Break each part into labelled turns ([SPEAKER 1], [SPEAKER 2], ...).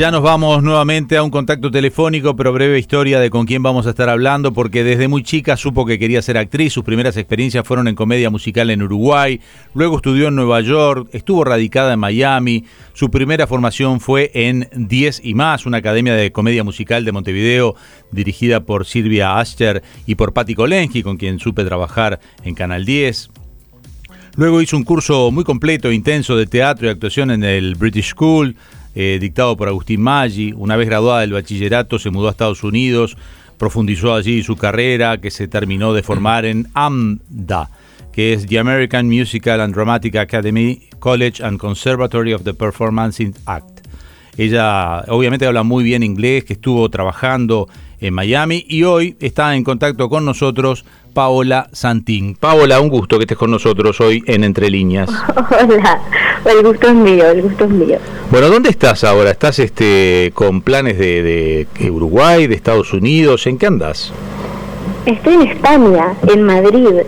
[SPEAKER 1] Ya nos vamos nuevamente a un contacto telefónico, pero breve historia de con quién vamos a estar hablando, porque desde muy chica supo que quería ser actriz, sus primeras experiencias fueron en comedia musical en Uruguay, luego estudió en Nueva York, estuvo radicada en Miami, su primera formación fue en 10 y más, una academia de comedia musical de Montevideo dirigida por Silvia Ascher y por Patti Kolensky, con quien supe trabajar en Canal 10. Luego hizo un curso muy completo intenso de teatro y actuación en el British School, eh, dictado por Agustín Maggi. Una vez graduada del bachillerato se mudó a Estados Unidos, profundizó allí su carrera que se terminó de formar en AMDA, que es The American Musical and Dramatic Academy College and Conservatory of the Performance Act. Ella obviamente habla muy bien inglés, que estuvo trabajando en Miami y hoy está en contacto con nosotros Paola Santín. Paola, un gusto que estés con nosotros hoy en Entre Líneas.
[SPEAKER 2] Hola, el gusto es mío, el gusto es mío.
[SPEAKER 1] Bueno, ¿dónde estás ahora? ¿Estás este, con planes de, de Uruguay, de Estados Unidos? ¿En qué andas?
[SPEAKER 2] Estoy en España, en Madrid,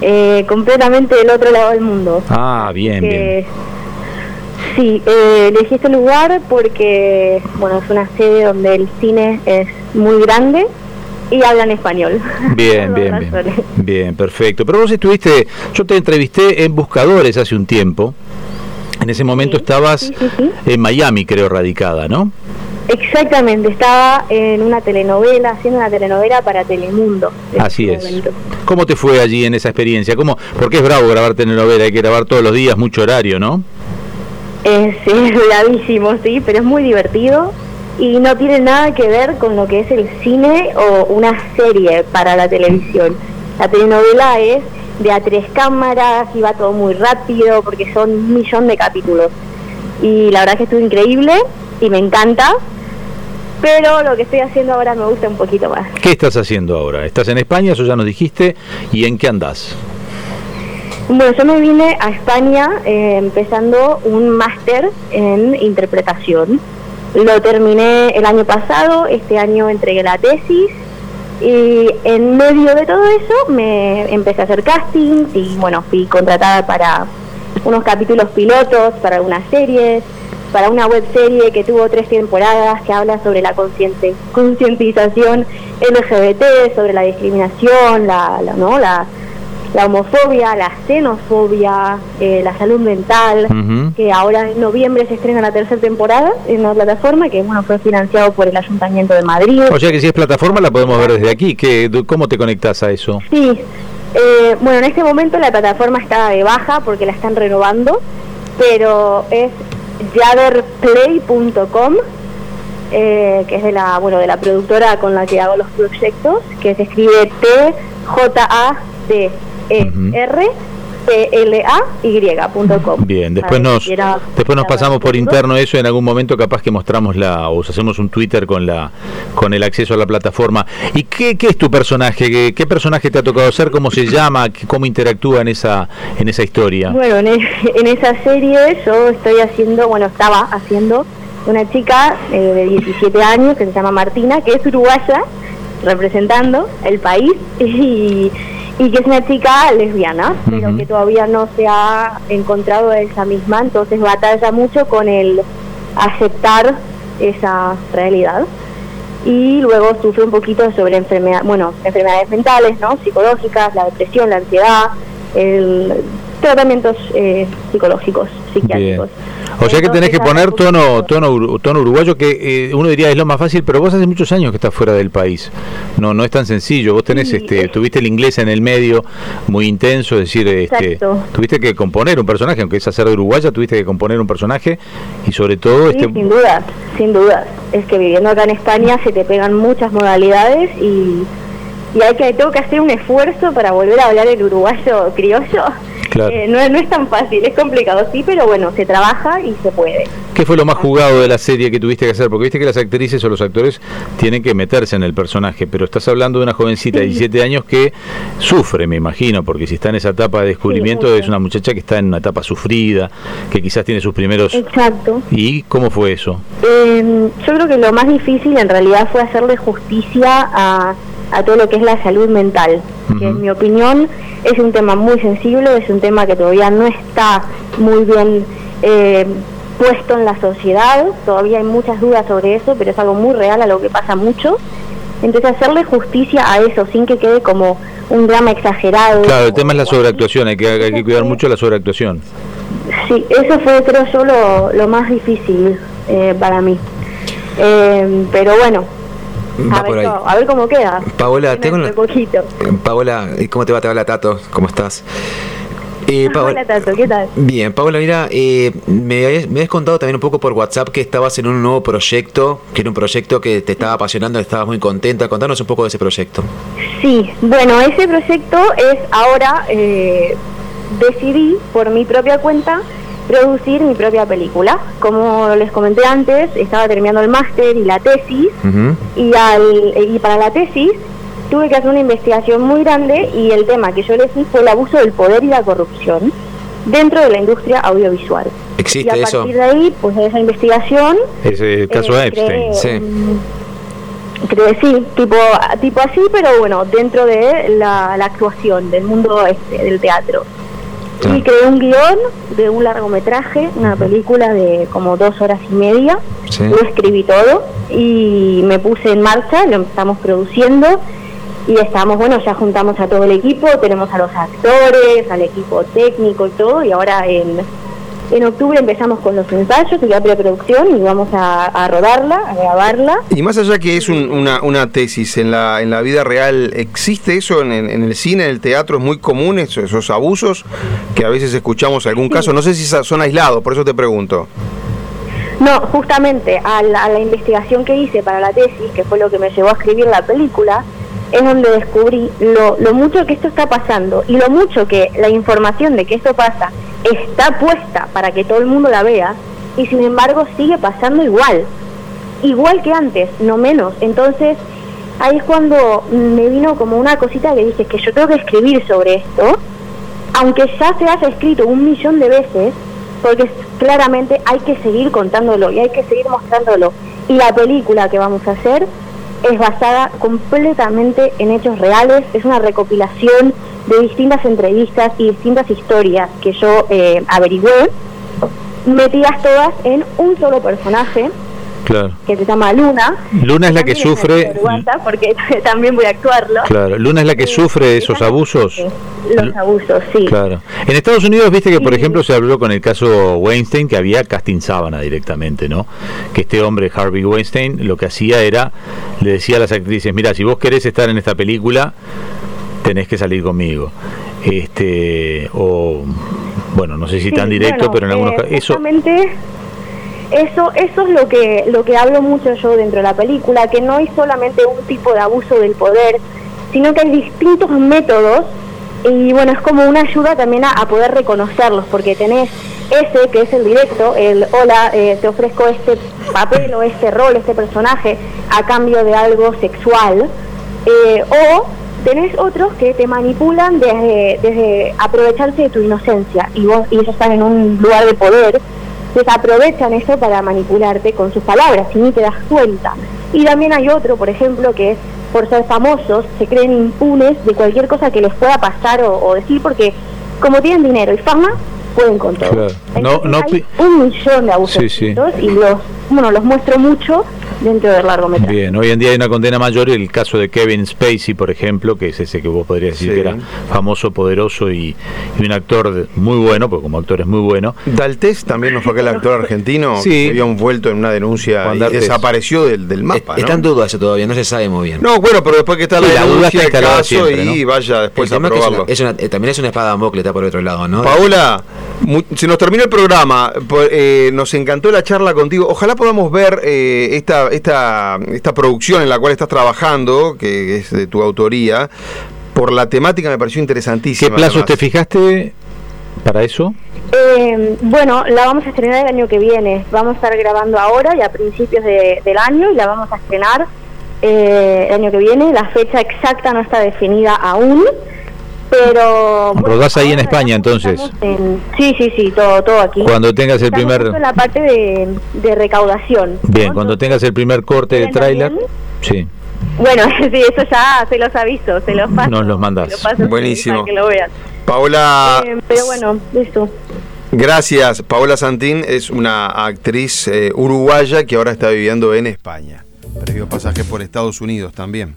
[SPEAKER 2] eh, completamente del otro lado del mundo.
[SPEAKER 1] Ah, bien, bien.
[SPEAKER 2] Sí, eh, elegí este lugar porque, bueno, es una sede donde el cine es muy grande y hablan español.
[SPEAKER 1] Bien, bien, bien. Bien, perfecto. Pero vos estuviste, yo te entrevisté en Buscadores hace un tiempo. En ese momento estabas en Miami, creo, radicada, ¿no?
[SPEAKER 2] Exactamente, estaba en una telenovela, haciendo una telenovela para Telemundo.
[SPEAKER 1] Así es. ¿Cómo te fue allí en esa experiencia? ¿Cómo? Porque es bravo grabar telenovela, hay que grabar todos los días, mucho horario, ¿no?
[SPEAKER 2] Es, es bravísimo, sí, pero es muy divertido y no tiene nada que ver con lo que es el cine o una serie para la televisión. La telenovela es de a tres cámaras y va todo muy rápido porque son un millón de capítulos. Y la verdad es que estuvo increíble y me encanta, pero lo que estoy haciendo ahora me gusta un poquito más.
[SPEAKER 1] ¿Qué estás haciendo ahora? ¿Estás en España? Eso ya nos dijiste. ¿Y en qué andás?
[SPEAKER 2] Bueno, yo me vine a España eh, empezando un máster en interpretación lo terminé el año pasado, este año entregué la tesis y en medio de todo eso me empecé a hacer casting y bueno, fui contratada para unos capítulos pilotos, para algunas series, para una web serie que tuvo tres temporadas que habla sobre la concientización LGBT, sobre la discriminación, la, la, ¿no? la la homofobia, la xenofobia, eh, la salud mental, que ahora en noviembre se estrena la tercera temporada en una plataforma que bueno fue financiado por el Ayuntamiento de Madrid.
[SPEAKER 1] O sea que si es plataforma la podemos ver desde aquí. ¿Qué, ¿Cómo te conectas a eso?
[SPEAKER 2] Sí, eh, bueno, en este momento la plataforma está de baja porque la están renovando, pero es jaderplay.com, eh, que es de la bueno de la productora con la que hago los proyectos, que se escribe T J A T e y.com.
[SPEAKER 1] Bien, después nos después nos pasamos por interno eso en algún momento capaz que mostramos la o hacemos un Twitter con la con el acceso a la plataforma. ¿Y qué, qué es tu personaje? ¿Qué, personaje te ha tocado ser? ¿Cómo se llama? ¿Cómo interactúa en esa en esa historia?
[SPEAKER 2] Bueno, en, en esa serie yo estoy haciendo, bueno, estaba haciendo una chica eh, de 17 años que se llama Martina, que es uruguaya, representando el país y y que es una chica lesbiana, pero que todavía no se ha encontrado esa misma, entonces batalla mucho con el aceptar esa realidad y luego sufre un poquito sobre enfermedad, bueno, enfermedades mentales, ¿no? psicológicas, la depresión, la ansiedad, el, tratamientos eh, psicológicos, psiquiátricos.
[SPEAKER 1] O sea que tenés que poner tono, tono, tono uruguayo, que eh, uno diría es lo más fácil, pero vos hace muchos años que estás fuera del país. No, no es tan sencillo. Vos tenés, este, tuviste el inglés en el medio, muy intenso, es decir, este, tuviste que componer un personaje, aunque es hacer de uruguaya, tuviste que componer un personaje y sobre todo, este,
[SPEAKER 2] sin duda, sin duda. Es que viviendo acá en España se te pegan muchas modalidades y y hay que tengo que hacer un esfuerzo para volver a hablar el uruguayo criollo eh, no, es tan fácil, es complicado, sí, pero bueno, se trabaja y se puede.
[SPEAKER 1] ¿Qué fue lo más jugado de la serie que tuviste que hacer? Porque viste que las actrices o los actores tienen que meterse en el personaje, pero estás hablando de una jovencita de 17 años que sufre, me imagino, porque si está en esa etapa de descubrimiento es una muchacha que está en una etapa sufrida, que quizás tiene sus primeros...
[SPEAKER 2] Exacto.
[SPEAKER 1] ¿Y cómo fue eso?
[SPEAKER 2] Em, yo creo que lo más difícil en realidad fue hacerle justicia a a todo lo que es la salud mental, que en mi opinión es un tema muy sensible, es un tema que todavía no está muy bien eh, puesto en la sociedad, todavía hay muchas dudas sobre eso, pero es algo muy real a lo que pasa mucho. Entonces hacerle justicia a eso sin que quede como un drama exagerado.
[SPEAKER 1] Claro, el tema es la sobreactuación, hay que, hay que cuidar mucho la sobreactuación.
[SPEAKER 2] Sí, eso fue creo yo lo, lo más difícil eh, para mí. Eh, pero bueno, a ver, a ver, cómo queda.
[SPEAKER 3] Paola, tengo poquito. Paola, ¿cómo te va? Te habla Tato, ¿cómo estás?
[SPEAKER 2] Eh, Hola Tato, ¿qué tal?
[SPEAKER 3] Bien, Paola, mira, eh, me, habías, me, contado también un poco por WhatsApp que estabas en un nuevo proyecto, que era un proyecto que te estaba apasionando, estabas muy contenta. Contanos un poco de ese proyecto.
[SPEAKER 2] Sí, bueno, ese proyecto es ahora, eh, decidí por mi propia cuenta producir mi propia película. Como les comenté antes, estaba terminando el máster y la tesis, y, al, y para la tesis tuve que hacer una investigación muy grande y el tema que yo elegí fue el abuso del poder y la corrupción dentro de la industria audiovisual.
[SPEAKER 3] ¿Existe
[SPEAKER 2] y
[SPEAKER 3] a
[SPEAKER 2] partir de ahí, pues de esa investigación...
[SPEAKER 1] Es el caso de eh, Epstein,
[SPEAKER 2] sí. Creo sí, tipo, tipo así, pero bueno, dentro de la, la actuación, del mundo este, del teatro. Y creé un guion de un largometraje, una película de como dos horas y media. Lo escribí todo y me puse en marcha, lo estamos produciendo y estamos, bueno, ya juntamos a todo el equipo, tenemos a los actores, al equipo técnico y todo, y ahora en, en octubre empezamos con los ensayos y la preproducción y vamos a, rodarla, a grabarla.
[SPEAKER 4] Y más allá que es una, una tesis, en la, en la vida real, ¿existe eso en, en, el cine, en el teatro? ¿Es muy común eso, esos abusos que a veces escuchamos algún caso? No sé si son aislados, por eso te pregunto.
[SPEAKER 2] No, justamente a la, a la investigación que hice para la tesis, que fue lo que me llevó a escribir la película, es donde descubrí lo, lo mucho que esto está pasando y lo mucho que la información de que esto pasa está puesta para que todo el mundo la vea y sin embargo sigue pasando igual, igual que antes, no menos. Entonces ahí es cuando me vino como una cosita que dije que yo tengo que escribir sobre esto, aunque ya se haya escrito un millón de veces, porque claramente hay que seguir contándolo y hay que seguir mostrándolo. Y la película que vamos a hacer es basada completamente en hechos reales, es una recopilación de distintas entrevistas y distintas historias que yo eh, averigüé, metidas todas en un solo personaje. que se llama Luna.
[SPEAKER 1] Luna es la que sufre.
[SPEAKER 2] Porque también voy a actuarlo.
[SPEAKER 1] Claro, Luna es la que sufre esos abusos.
[SPEAKER 2] Los abusos, sí.
[SPEAKER 1] Claro. En Estados Unidos, viste que, por ejemplo, se habló con el caso Weinstein que había casting sábana directamente, ¿no? Que este hombre, Harvey Weinstein, lo que hacía era, le decía a las actrices: Mira, si vos querés estar en esta película, tenés que salir conmigo. Este, o, bueno, no sé si tan directo, pero en algunos casos.
[SPEAKER 2] Eso, eso, eso es lo que, lo que hablo mucho yo dentro de la película, que no hay solamente un tipo de abuso del poder, sino que hay distintos métodos y bueno, es como una ayuda también a, poder reconocerlos, porque tenés ese que es el directo, el hola, eh, te ofrezco este papel o este rol, este personaje a cambio de algo sexual, eh, o tenés otros que te manipulan desde, desde aprovecharse de tu inocencia y, vos, y ellos están en un lugar de poder, pues aprovechan eso para manipularte con sus palabras y ni te das cuenta. Y también hay otro, por ejemplo, que es por ser famosos, se creen impunes de cualquier cosa que les pueda pasar o, decir porque como tienen dinero y fama, pueden con todo. no, no hay un millón de abusos y los, bueno, los muestro mucho dentro del largometraje.
[SPEAKER 1] Bien, hoy en día hay una condena mayor, el caso de Kevin Spacey, por ejemplo, que es ese que vos podrías decir que era famoso, poderoso y, un actor muy bueno, porque como actor es muy bueno.
[SPEAKER 4] Daltés también nos fue aquel actor argentino sí. que había vuelto en una denuncia y desapareció del, del mapa.
[SPEAKER 3] Está en duda eso todavía, no se sabe muy bien.
[SPEAKER 4] No, bueno, pero después que está la, denuncia, el caso y vaya después a probarlo.
[SPEAKER 3] Eh, también es una espada de está por otro lado, ¿no?
[SPEAKER 4] Paola, se nos terminó el programa, eh, nos encantó la charla contigo. Ojalá podamos ver eh, esta esta, esta, producción en la cual estás trabajando, que es de tu autoría, por la temática me pareció interesantísima.
[SPEAKER 1] ¿Qué plazo te fijaste para eso?
[SPEAKER 2] Eh, bueno, la vamos a estrenar el año que viene. Vamos a estar grabando ahora y a principios del año y la vamos a estrenar eh, el año que viene. La fecha exacta no está definida aún pero
[SPEAKER 1] rodás ahí en España entonces
[SPEAKER 2] sí sí sí todo todo aquí
[SPEAKER 1] cuando tengas el primer
[SPEAKER 2] la parte de, recaudación
[SPEAKER 1] bien cuando tengas el primer corte de tráiler sí
[SPEAKER 2] Bueno, sí, eso ya se los aviso, se los paso.
[SPEAKER 1] Nos los mandas.
[SPEAKER 2] se los paso
[SPEAKER 4] Buenísimo.
[SPEAKER 2] para que lo vean.
[SPEAKER 4] Paola,
[SPEAKER 2] Eh, pero bueno, eso.
[SPEAKER 4] gracias. Paola Santín es una actriz eh, uruguaya que ahora está viviendo en España. Previo pasaje por Estados Unidos también.